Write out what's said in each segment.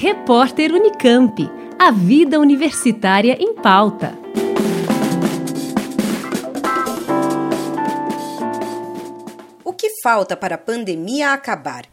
Repórter Unicamp. A vida universitária em pauta. O que falta para a pandemia acabar?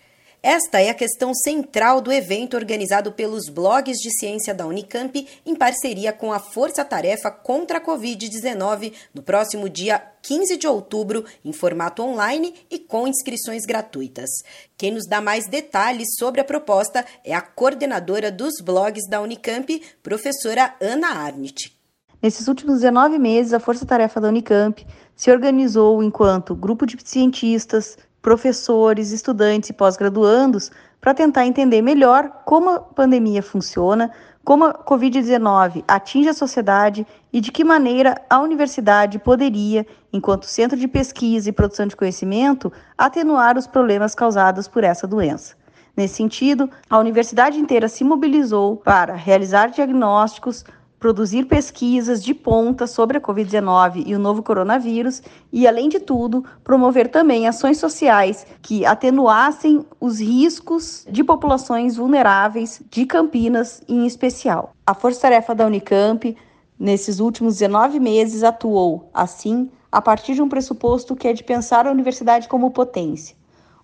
Esta é a questão central do evento organizado pelos blogs de ciência da Unicamp em parceria com a Força Tarefa contra a Covid-19 no próximo dia 15 de outubro, em formato online e com inscrições gratuitas. Quem nos dá mais detalhes sobre a proposta é a coordenadora dos blogs da Unicamp, professora Ana Arndt. Nesses últimos 19 meses, a Força Tarefa da Unicamp se organizou enquanto grupo de cientistas, professores, estudantes e pós-graduandos para tentar entender melhor como a pandemia funciona, como a Covid-19 atinge a sociedade e de que maneira a universidade poderia, enquanto centro de pesquisa e produção de conhecimento, atenuar os problemas causados por essa doença. Nesse sentido, a universidade inteira se mobilizou para realizar diagnósticos, produzir pesquisas de ponta sobre a Covid-19 e o novo coronavírus e, além de tudo, promover também ações sociais que atenuassem os riscos de populações vulneráveis de Campinas em especial. A Força Tarefa da Unicamp, nesses últimos 19 meses, atuou, assim, a partir de um pressuposto que é de pensar a universidade como potência,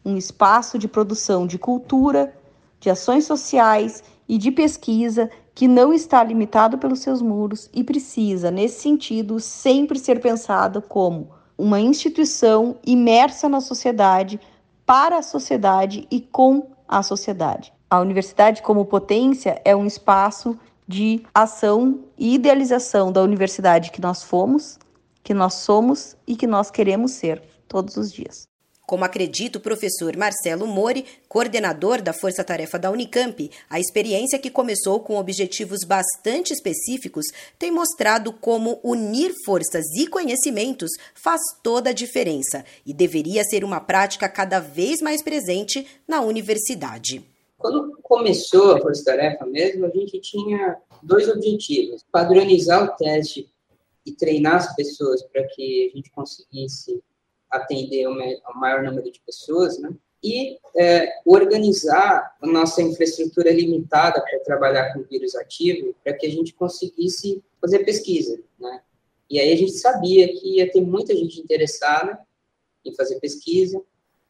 um espaço de produção de cultura, de ações sociais e de pesquisa que não está limitado pelos seus muros e precisa, nesse sentido, sempre ser pensado como uma instituição imersa na sociedade, para a sociedade e com a sociedade. A universidade, como potência, é um espaço de ação e idealização da universidade que nós fomos, que nós somos e que nós queremos ser todos os dias. Como acredita o professor Marcelo Mori, coordenador da Força Tarefa da Unicamp, a experiência que começou com objetivos bastante específicos tem mostrado como unir forças e conhecimentos faz toda a diferença e deveria ser uma prática cada vez mais presente na universidade. Quando começou a Força Tarefa mesmo, a gente tinha dois objetivos: padronizar o teste e treinar as pessoas para que a gente conseguisse atender o maior número de pessoas, né? E é, organizar a nossa infraestrutura limitada para trabalhar com vírus ativo, para que a gente conseguisse fazer pesquisa, né? E aí a gente sabia que ia ter muita gente interessada em fazer pesquisa,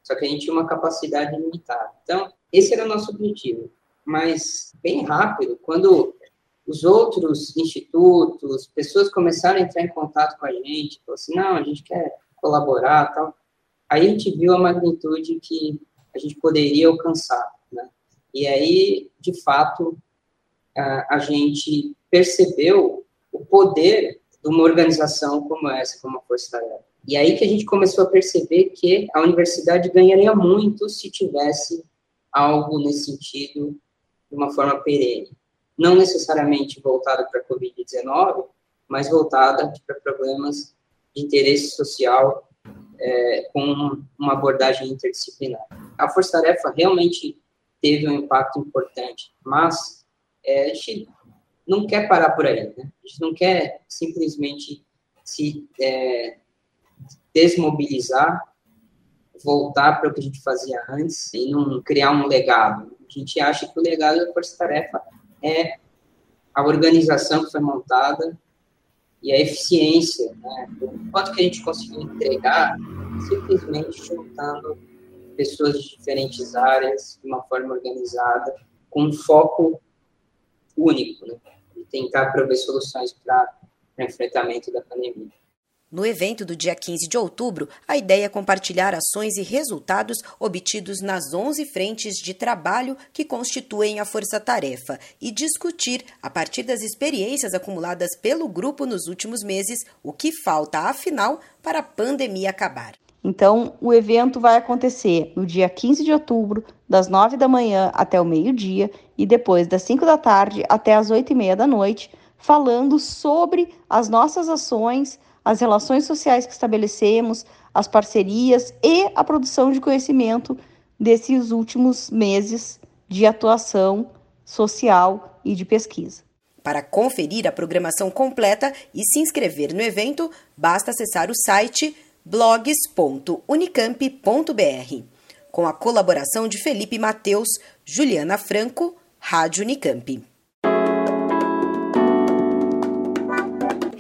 só que a gente tinha uma capacidade limitada. Então, esse era o nosso objetivo. Mas, bem rápido, quando os outros institutos, pessoas começaram a entrar em contato com a gente, falaram assim, não, a gente quer colaborar tal. Aí a gente viu a magnitude que a gente poderia alcançar, né? E aí, de fato, a, gente percebeu o poder de uma organização como essa, como a Força Tarefa. E aí que a gente começou a perceber que a universidade ganharia muito se tivesse algo nesse sentido de uma forma perene. Não necessariamente voltado para a Covid-19, mas voltada para problemas de interesse social é, com uma abordagem interdisciplinar. A Força Tarefa realmente teve um impacto importante, mas é, a gente não quer parar por aí, né? A gente não quer simplesmente se é, desmobilizar, voltar para o que a gente fazia antes e não criar um legado. A gente acha que o legado da Força Tarefa é a organização que foi montada e a eficiência, né, o quanto que a gente conseguiu entregar simplesmente juntando pessoas de diferentes áreas de uma forma organizada, com um foco único, né, e tentar prover soluções para o enfrentamento da pandemia. No evento do dia 15 de outubro, a ideia é compartilhar ações e resultados obtidos nas 11 frentes de trabalho que constituem a Força Tarefa e discutir, a partir das experiências acumuladas pelo grupo nos últimos meses, o que falta, afinal, para a pandemia acabar. Então, o evento vai acontecer no dia 15 de outubro, das 9 da manhã até o meio-dia e depois das 5 da tarde até as 8 e meia da noite, falando sobre as nossas ações as relações sociais que estabelecemos, as parcerias e a produção de conhecimento desses últimos meses de atuação social e de pesquisa. Para conferir a programação completa e se inscrever no evento, basta acessar o site blogs.unicamp.br. Com a colaboração de Felipe Mateus, Juliana Franco, Rádio Unicamp.